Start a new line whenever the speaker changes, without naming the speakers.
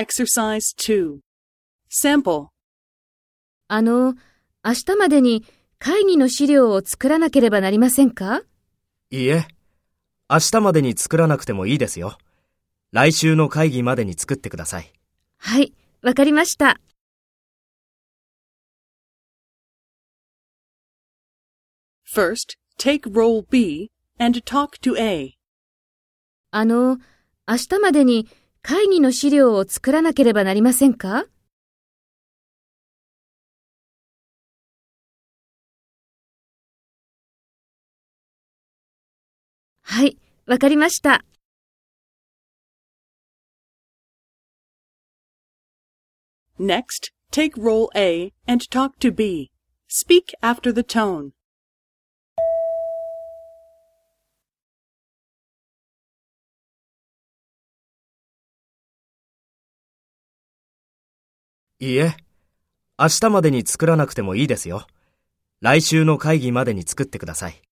Exercise 2. Sample.
あの、明日までに会議の資料を作らなければなりませんか？
いいえ、明日までに作らなくてもいいですよ。来週の会議までに作ってください。
はい、わかりました。
First, take role B and talk to A.
あの、明日までに会議の資料を作らなければなりませんかはい、わかりました。
Next, take role A and talk to B. Speak after the tone.
いいえ、明日までに作らなくてもいいですよ。来週の会議までに作ってください。